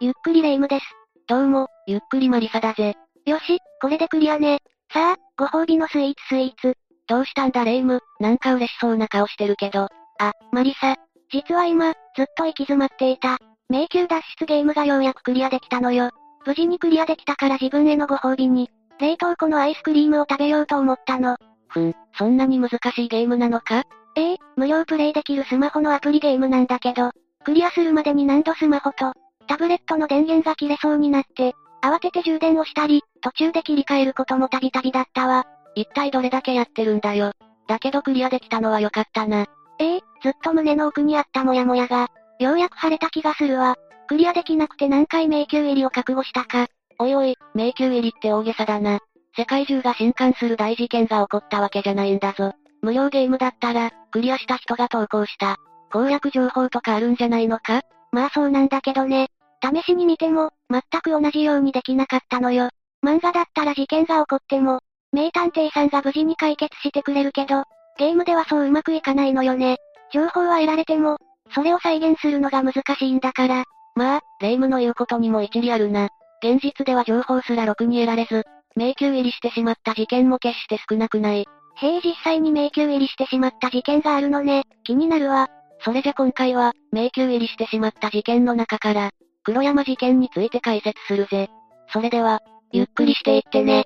ゆっくりレ夢ムです。どうも、ゆっくりマリサだぜ。よし、これでクリアね。さあ、ご褒美のスイーツスイーツ。どうしたんだレ夢ム、なんか嬉しそうな顔してるけど。あ、マリサ。実は今、ずっと行き詰まっていた。迷宮脱出ゲームがようやくクリアできたのよ。無事にクリアできたから自分へのご褒美に、冷凍庫のアイスクリームを食べようと思ったの。ふん、そんなに難しいゲームなのか？ええ無料プレイできるスマホのアプリゲームなんだけど、クリアするまでに何度スマホと、タブレットの電源が切れそうになって、慌てて充電をしたり、途中で切り替えることもたびたびだったわ。一体どれだけやってるんだよ。だけどクリアできたのは良かったな。ええずっと胸の奥にあったモヤモヤが、ようやく晴れた気がするわ。クリアできなくて何回迷宮入りを覚悟したか。おいおい、迷宮入りって大げさだな。世界中が震撼する大事件が起こったわけじゃないんだぞ。無料ゲームだったら、クリアした人が投稿した。攻略情報とかあるんじゃないのか？まあそうなんだけどね。試しに見ても、全く同じようにできなかったのよ。漫画だったら事件が起こっても、名探偵さんが無事に解決してくれるけど、ゲームではそううまくいかないのよね。情報は得られても、それを再現するのが難しいんだから。まあ、霊夢の言うことにも一理あるな。現実では情報すらろくに得られず、迷宮入りしてしまった事件も決して少なくない。へえ実際に迷宮入りしてしまった事件があるのね。気になるわ。それじゃ今回は、迷宮入りしてしまった事件の中から、黒山事件について解説するぜ。それでは、ゆっくりしていってね。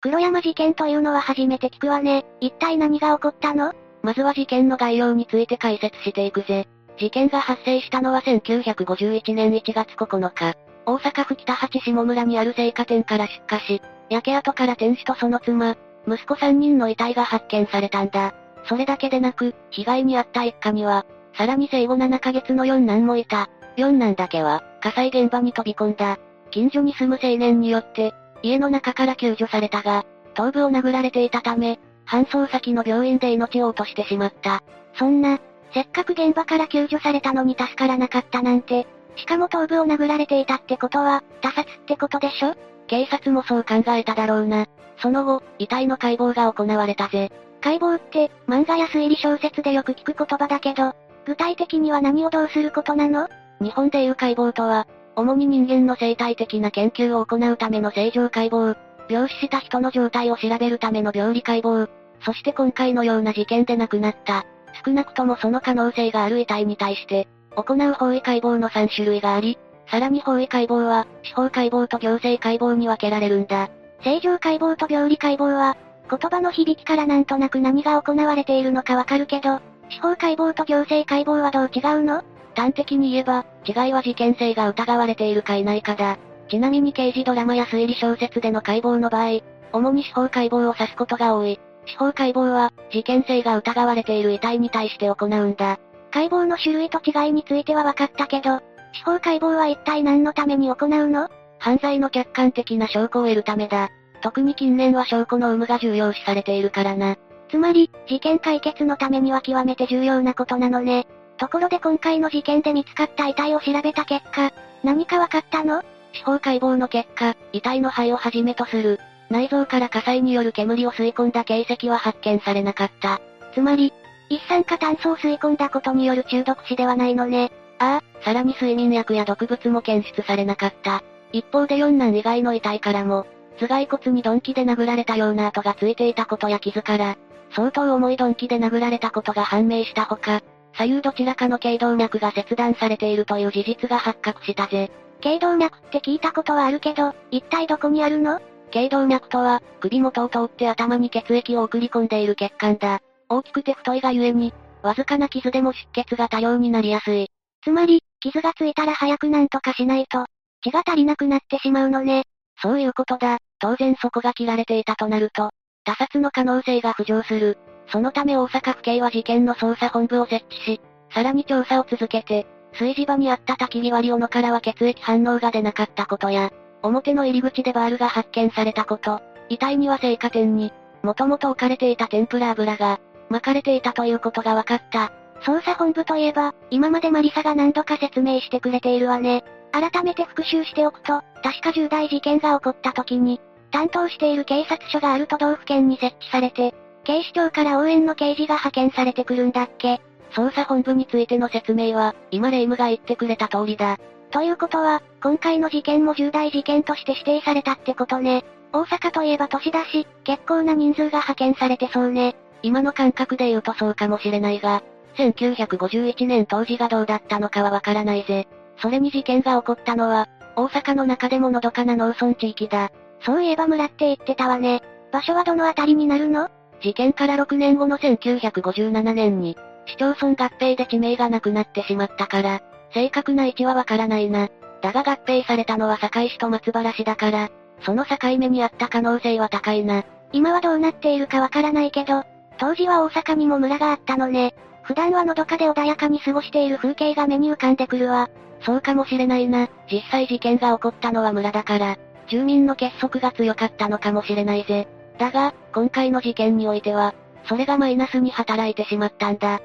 黒山事件というのは初めて聞くわね。一体何が起こったの？まずは事件の概要について解説していくぜ。事件が発生したのは1951年1月9日。大阪府北八下村にある青果店から出火し、焼け跡から店主とその妻、息子3人の遺体が発見されたんだ。それだけでなく、被害に遭った一家には、さらに生後7ヶ月の四男もいた。四男だけは、火災現場に飛び込んだ。近所に住む青年によって、家の中から救助されたが、頭部を殴られていたため、搬送先の病院で命を落としてしまった。そんな、せっかく現場から救助されたのに助からなかったなんて、しかも頭部を殴られていたってことは、他殺ってことでしょ？警察もそう考えただろうな。その後、遺体の解剖が行われたぜ。解剖って、漫画や推理小説でよく聞く言葉だけど、具体的には何をどうすることなの？日本でいう解剖とは、主に人間の生態的な研究を行うための正常解剖、病死した人の状態を調べるための病理解剖、そして今回のような事件で亡くなった、少なくともその可能性がある遺体に対して、行う法医解剖の3種類があり、さらに法医解剖は、司法解剖と行政解剖に分けられるんだ。正常解剖と病理解剖は、言葉の響きからなんとなく何が行われているのかわかるけど、司法解剖と行政解剖はどう違うの？端的に言えば、違いは事件性が疑われているかいないかだ。ちなみに刑事ドラマや推理小説での解剖の場合、主に司法解剖を指すことが多い。司法解剖は、事件性が疑われている遺体に対して行うんだ。解剖の種類と違いについては分かったけど、司法解剖は一体何のために行うの？犯罪の客観的な証拠を得るためだ。特に近年は証拠の有無が重要視されているからな。つまり、事件解決のためには極めて重要なことなのね。ところで今回の事件で見つかった遺体を調べた結果、何か分かったの？司法解剖の結果、遺体の肺をはじめとする、内臓から火災による煙を吸い込んだ形跡は発見されなかった。つまり、一酸化炭素を吸い込んだことによる中毒死ではないのね。ああ、さらに睡眠薬や毒物も検出されなかった。一方で四男以外の遺体からも、頭蓋骨に鈍器で殴られたような跡がついていたことや傷から、相当重い鈍器で殴られたことが判明したほか、左右どちらかの頸動脈が切断されているという事実が発覚したぜ。頸動脈って聞いたことはあるけど、一体どこにあるの？頸動脈とは、首元を通って頭に血液を送り込んでいる血管だ。大きくて太いがゆえに、わずかな傷でも出血が多量になりやすい。つまり、傷がついたら早くなんとかしないと、血が足りなくなってしまうのね。そういうことだ。当然そこが切られていたとなると、他殺の可能性が浮上する。そのため大阪府警は事件の捜査本部を設置し、さらに調査を続けて、炊事場にあった焚き火割り斧からは血液反応が出なかったことや、表の入り口でバールが発見されたこと、遺体には青果店に、もともと置かれていた天ぷら油が、巻かれていたということが分かった。捜査本部といえば、今までマリサが何度か説明してくれているわね。改めて復習しておくと、確か重大事件が起こった時に、担当している警察署がある都道府県に設置されて、警視庁から応援の刑事が派遣されてくるんだっけ捜査本部についての説明は、今霊夢が言ってくれた通りだ。ということは、今回の事件も重大事件として指定されたってことね。大阪といえば都市だし、結構な人数が派遣されてそうね。今の感覚で言うとそうかもしれないが、1951年当時がどうだったのかはわからないぜ。それに事件が起こったのは、大阪の中でものどかな農村地域だ。そういえば村って言ってたわね。場所はどのあたりになるの？事件から6年後の1957年に、市町村合併で地名がなくなってしまったから、正確な位置はわからないな。だが合併されたのは堺市と松原市だから、その境目にあった可能性は高いな。今はどうなっているかわからないけど、当時は大阪にも村があったのね。普段はのどかで穏やかに過ごしている風景が目に浮かんでくるわ。そうかもしれないな。実際事件が起こったのは村だから、住民の結束が強かったのかもしれないぜ。だが、今回の事件においては、それがマイナスに働いてしまったんだ。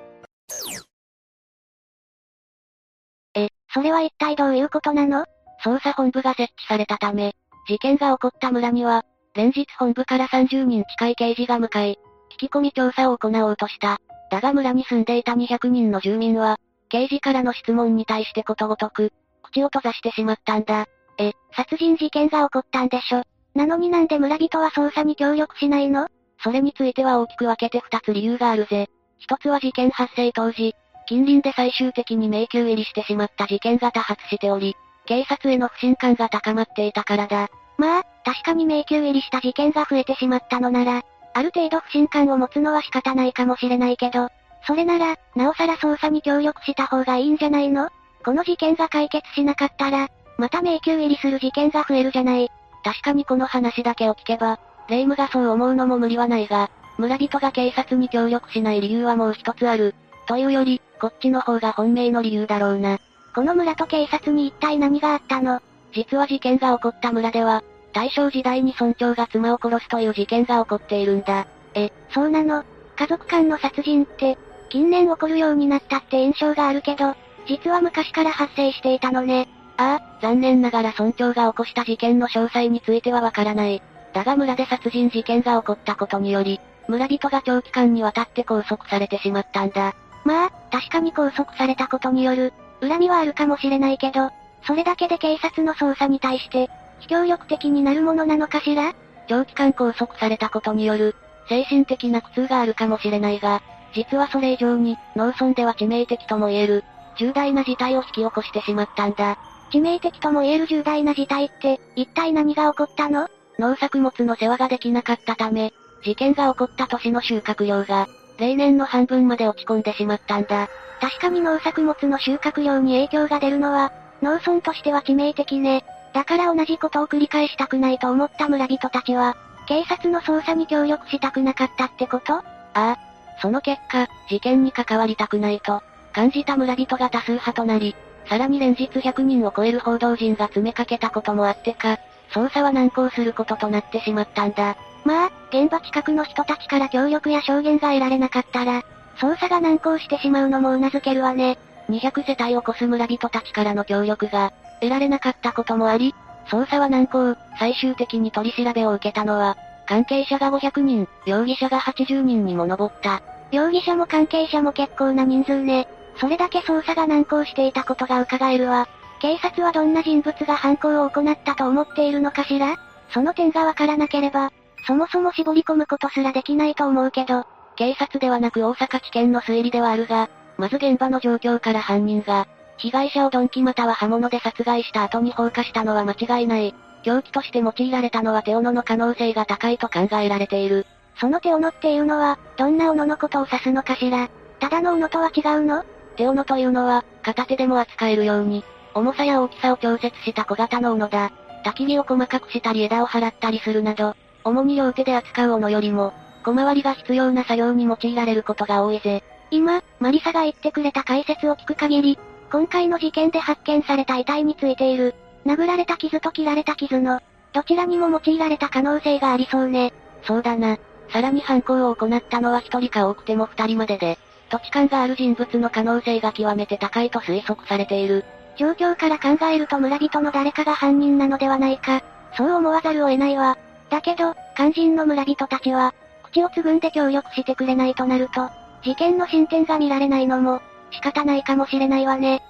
え、それは一体どういうことなの？捜査本部が設置されたため、事件が起こった村には、連日本部から30人近い刑事が向かい、聞き込み調査を行おうとした。だが村に住んでいた200人の住民は、刑事からの質問に対してことごとく、口を閉ざしてしまったんだ。え、殺人事件が起こったんでしょなのになんで村人は捜査に協力しないの？それについては大きく分けて二つ理由があるぜ。一つは事件発生当時、近隣で最終的に迷宮入りしてしまった事件が多発しており、警察への不信感が高まっていたからだ。まあ、確かに迷宮入りした事件が増えてしまったのなら、ある程度不信感を持つのは仕方ないかもしれないけど、それなら、なおさら捜査に協力した方がいいんじゃないの？この事件が解決しなかったら、また迷宮入りする事件が増えるじゃない。確かにこの話だけを聞けば、霊夢がそう思うのも無理はないが、村人が警察に協力しない理由はもう一つある。というより、こっちの方が本命の理由だろうな。この村と警察に一体何があったの？実は事件が起こった村では、大正時代に村長が妻を殺すという事件が起こっているんだ。え、そうなの？家族間の殺人って、近年起こるようになったって印象があるけど、実は昔から発生していたのね。ああ、残念ながら村長が起こした事件の詳細についてはわからない。だが村で殺人事件が起こったことにより、村人が長期間にわたって拘束されてしまったんだ。まあ、確かに拘束されたことによる、恨みはあるかもしれないけど、それだけで警察の捜査に対して、非協力的になるものなのかしら？長期間拘束されたことによる、精神的な苦痛があるかもしれないが、実はそれ以上に、農村では致命的とも言える、重大な事態を引き起こしてしまったんだ。致命的とも言える重大な事態って、一体何が起こったの？農作物の世話ができなかったため、事件が起こった年の収穫量が、例年の半分まで落ち込んでしまったんだ。確かに農作物の収穫量に影響が出るのは、農村としては致命的ね。だから同じことを繰り返したくないと思った村人たちは、警察の捜査に協力したくなかったってこと？ああ。その結果、事件に関わりたくないと、感じた村人が多数派となり、さらに連日100人を超える報道陣が詰めかけたこともあってか、捜査は難航することとなってしまったんだ。まあ、現場近くの人たちから協力や証言が得られなかったら、捜査が難航してしまうのも頷けるわね。200世帯を超す村人たちからの協力が、得られなかったこともあり、捜査は難航、最終的に取り調べを受けたのは、関係者が500人、容疑者が80人にも上った。容疑者も関係者も結構な人数ね。それだけ捜査が難航していたことが伺えるわ。警察はどんな人物が犯行を行ったと思っているのかしら？その点がわからなければ、そもそも絞り込むことすらできないと思うけど、警察ではなく大阪地検の推理ではあるが、まず現場の状況から犯人が、被害者を鈍器または刃物で殺害した後に放火したのは間違いない。凶器として用いられたのは手斧の可能性が高いと考えられている。その手斧っていうのは、どんな斧のことを指すのかしら？ただの斧とは違うの？手斧というのは、片手でも扱えるように、重さや大きさを調節した小型の斧だ。焚き火を細かくしたり枝を払ったりするなど、主に両手で扱う斧よりも、小回りが必要な作業に用いられることが多いぜ。今、マリサが言ってくれた解説を聞く限り、今回の事件で発見された遺体についている、殴られた傷と切られた傷の、どちらにも用いられた可能性がありそうね。そうだな。さらに犯行を行ったのは一人か多くても二人までで、土地勘がある人物の可能性が極めて高いと推測されている。状況から考えると村人の誰かが犯人なのではないか、そう思わざるを得ないわ。だけど、肝心の村人たちは、口をつぐんで協力してくれないとなると、事件の進展が見られないのも、仕方ないかもしれないわね。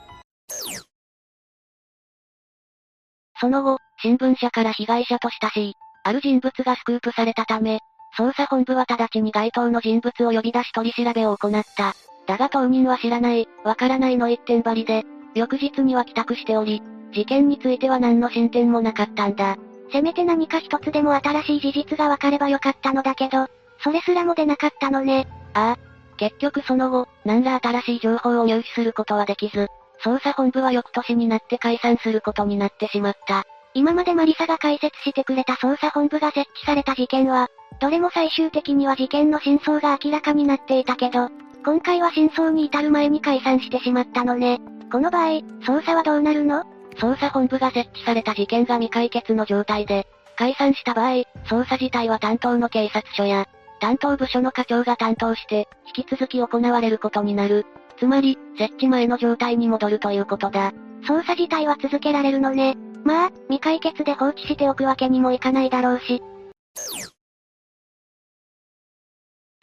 その後、新聞社から被害者と親しい、ある人物がスクープされたため、捜査本部は直ちに該当の人物を呼び出し取り調べを行った。だが当人は知らない、わからないの一点張りで、翌日には帰宅しており、事件については何の進展もなかったんだ。せめて何か一つでも新しい事実がわかればよかったのだけど、それすらも出なかったのね。ああ。結局その後、何ら新しい情報を入手することはできず、捜査本部は翌年になって解散することになってしまった。今までマリサが解説してくれた捜査本部が設置された事件は、どれも最終的には事件の真相が明らかになっていたけど、今回は真相に至る前に解散してしまったのね。この場合、捜査はどうなるの？捜査本部が設置された事件が未解決の状態で、解散した場合、捜査自体は担当の警察署や、担当部署の課長が担当して、引き続き行われることになる。つまり、設置前の状態に戻るということだ。捜査自体は続けられるのね。まあ、未解決で放置しておくわけにもいかないだろうし。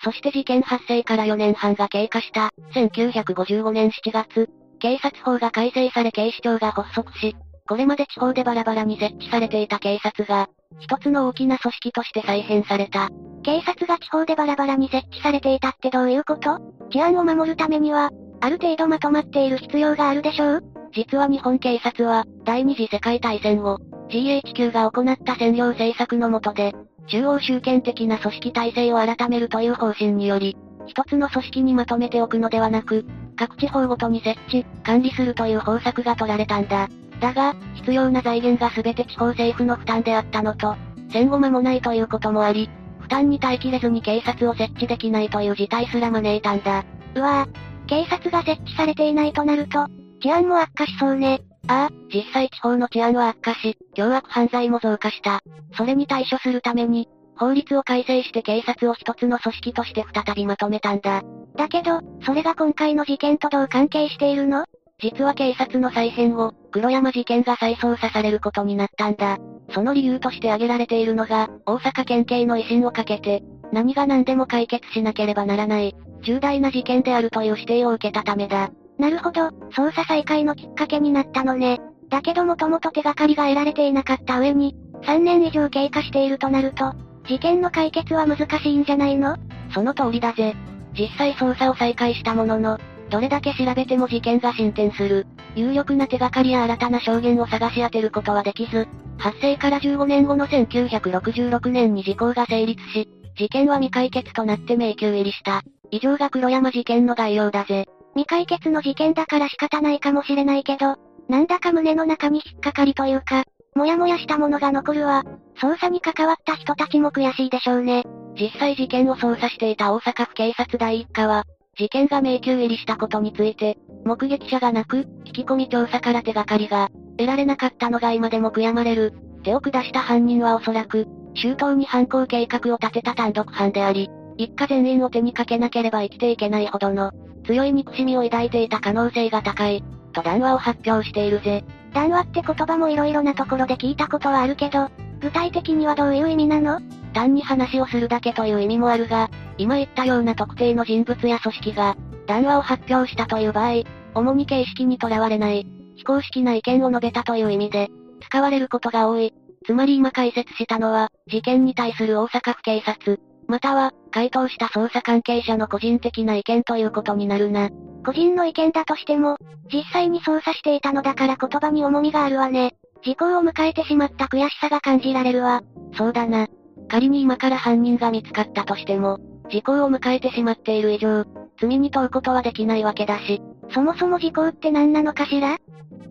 そして事件発生から4年半が経過した、1955年7月、警察法が改正され警視庁が発足し、これまで地方でバラバラに設置されていた警察が、一つの大きな組織として再編された。警察が地方でバラバラに設置されていたってどういうこと？治安を守るためには、ある程度まとまっている必要があるでしょう？実は日本警察は、第二次世界大戦後、GHQ が行った占領政策の下で、中央集権的な組織体制を改めるという方針により、一つの組織にまとめておくのではなく、各地方ごとに設置、管理するという方策が取られたんだ。だが、必要な財源が全て地方政府の負担であったのと、戦後間もないということもあり、負担に耐えきれずに警察を設置できないという事態すら招いたんだ。うわぁ、警察が設置されていないとなると、治安も悪化しそうね。ああ、実際地方の治安は悪化し、凶悪犯罪も増加した。それに対処するために、法律を改正して警察を一つの組織として再びまとめたんだ。だけど、それが今回の事件とどう関係しているの？実は警察の再編後、黒山事件が再捜査されることになったんだ。その理由として挙げられているのが、大阪県警の威信をかけて、何が何でも解決しなければならない、重大な事件であるという指定を受けたためだ。なるほど、捜査再開のきっかけになったのね。だけどもともと手がかりが得られていなかった上に、3年以上経過しているとなると、事件の解決は難しいんじゃないの？その通りだぜ。実際捜査を再開したものの、どれだけ調べても事件が進展する。有力な手がかりや新たな証言を探し当てることはできず、発生から15年後の1966年に時効が成立し、事件は未解決となって迷宮入りした。以上が黒山事件の概要だぜ。未解決の事件だから仕方ないかもしれないけど、なんだか胸の中に引っかかりというか、もやもやしたものが残るわ。捜査に関わった人たちも悔しいでしょうね。実際事件を捜査していた大阪府警察第一課は、事件が迷宮入りしたことについて、目撃者がなく、聞き込み調査から手がかりが、得られなかったのが今でも悔やまれる。手を下した犯人はおそらく、周到に犯行計画を立てた単独犯であり、一家全員を手にかけなければ生きていけないほどの、強い憎しみを抱いていた可能性が高い、と談話を発表しているぜ。談話って言葉も色々なところで聞いたことはあるけど、具体的にはどういう意味なの？単に話をするだけという意味もあるが、今言ったような特定の人物や組織が、談話を発表したという場合、主に形式にとらわれない、非公式な意見を述べたという意味で、使われることが多い。つまり今解説したのは、事件に対する大阪府警察、または、回答した捜査関係者の個人的な意見ということになるな。個人の意見だとしても、実際に捜査していたのだから言葉に重みがあるわね。時効を迎えてしまった悔しさが感じられるわ。そうだな。仮に今から犯人が見つかったとしても、時効を迎えてしまっている以上、罪に問うことはできないわけだし。そもそも時効って何なのかしら？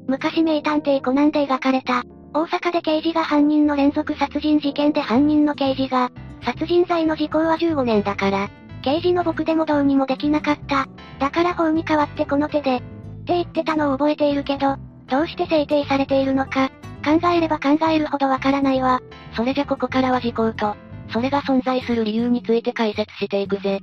昔名探偵コナンで描かれた、大阪で刑事が犯人の連続殺人事件で犯人の刑事が、殺人罪の時効は15年だから、刑事の僕でもどうにもできなかった。だから法に代わってこの手で、って言ってたのを覚えているけど、どうして制定されているのか、考えれば考えるほどわからないわ。それじゃここからは時効と、それが存在する理由について解説していくぜ。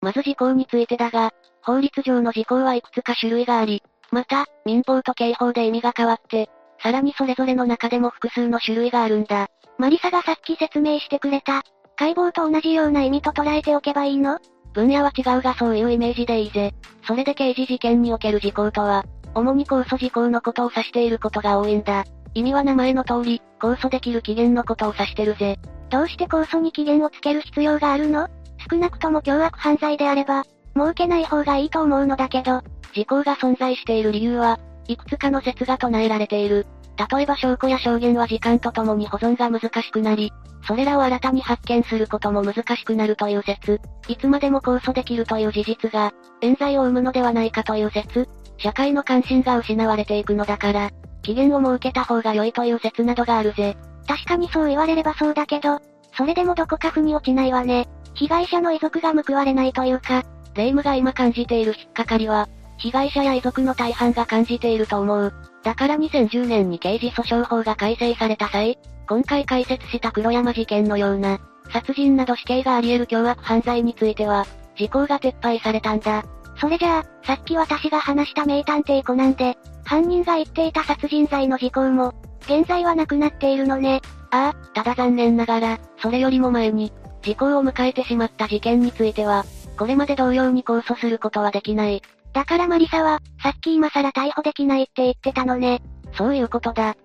まず時効についてだが、法律上の時効はいくつか種類があり、また、民法と刑法で意味が変わって、さらにそれぞれの中でも複数の種類があるんだ。マリサがさっき説明してくれた、解剖と同じような意味と捉えておけばいいの？分野は違うがそういうイメージでいいぜ。それで刑事事件における事項とは、主に控訴事項のことを指していることが多いんだ。意味は名前の通り、控訴できる期限のことを指してるぜ。どうして控訴に期限をつける必要があるの？少なくとも凶悪犯罪であれば、設けない方がいいと思うのだけど、時効が存在している理由は、いくつかの説が唱えられている。例えば証拠や証言は時間とともに保存が難しくなり、それらを新たに発見することも難しくなるという説、いつまでも控訴できるという事実が、冤罪を生むのではないかという説、社会の関心が失われていくのだから、期限を設けた方が良いという説などがあるぜ。確かにそう言われればそうだけど、それでもどこか腑に落ちないわね。被害者の遺族が報われないというか、霊夢が今感じている引っかかりは、被害者や遺族の大半が感じていると思う。だから2010年に刑事訴訟法が改正された際、今回解説した黒山事件のような、殺人など死刑があり得る凶悪犯罪については、時効が撤廃されたんだ。それじゃあ、さっき私が話した名探偵コナンで、犯人が言っていた殺人罪の時効も、現在はなくなっているのね。ああ、ただ残念ながら、それよりも前に、時効を迎えてしまった事件については、これまで同様に控訴することはできない。だからマリサは、さっき今更逮捕できないって言ってたのね。そういうことだ。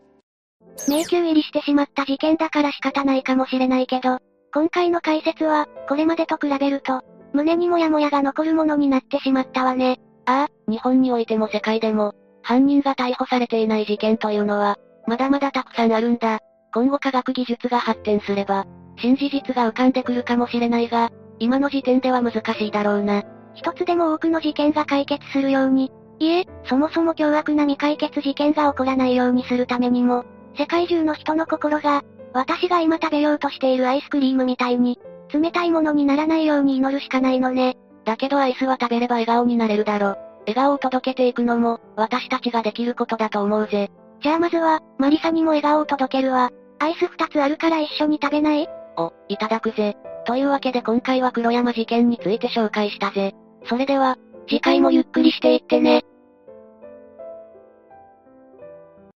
迷宮入りしてしまった事件だから仕方ないかもしれないけど、今回の解説は、これまでと比べると、胸にもやもやが残るものになってしまったわね。ああ、日本においても世界でも、犯人が逮捕されていない事件というのは、まだまだたくさんあるんだ。今後科学技術が発展すれば、新事実が浮かんでくるかもしれないが、今の時点では難しいだろうな。一つでも多くの事件が解決するように、いえ、そもそも凶悪な未解決事件が起こらないようにするためにも、世界中の人の心が、私が今食べようとしているアイスクリームみたいに、冷たいものにならないように祈るしかないのね。だけどアイスは食べれば笑顔になれるだろ。笑顔を届けていくのも、私たちができることだと思うぜ。じゃあまずは、マリサにも笑顔を届けるわ。アイス二つあるから一緒に食べない？お、いただくぜ。というわけで今回は黒山事件について紹介したぜ。それでは、次回もゆっくりしていってね。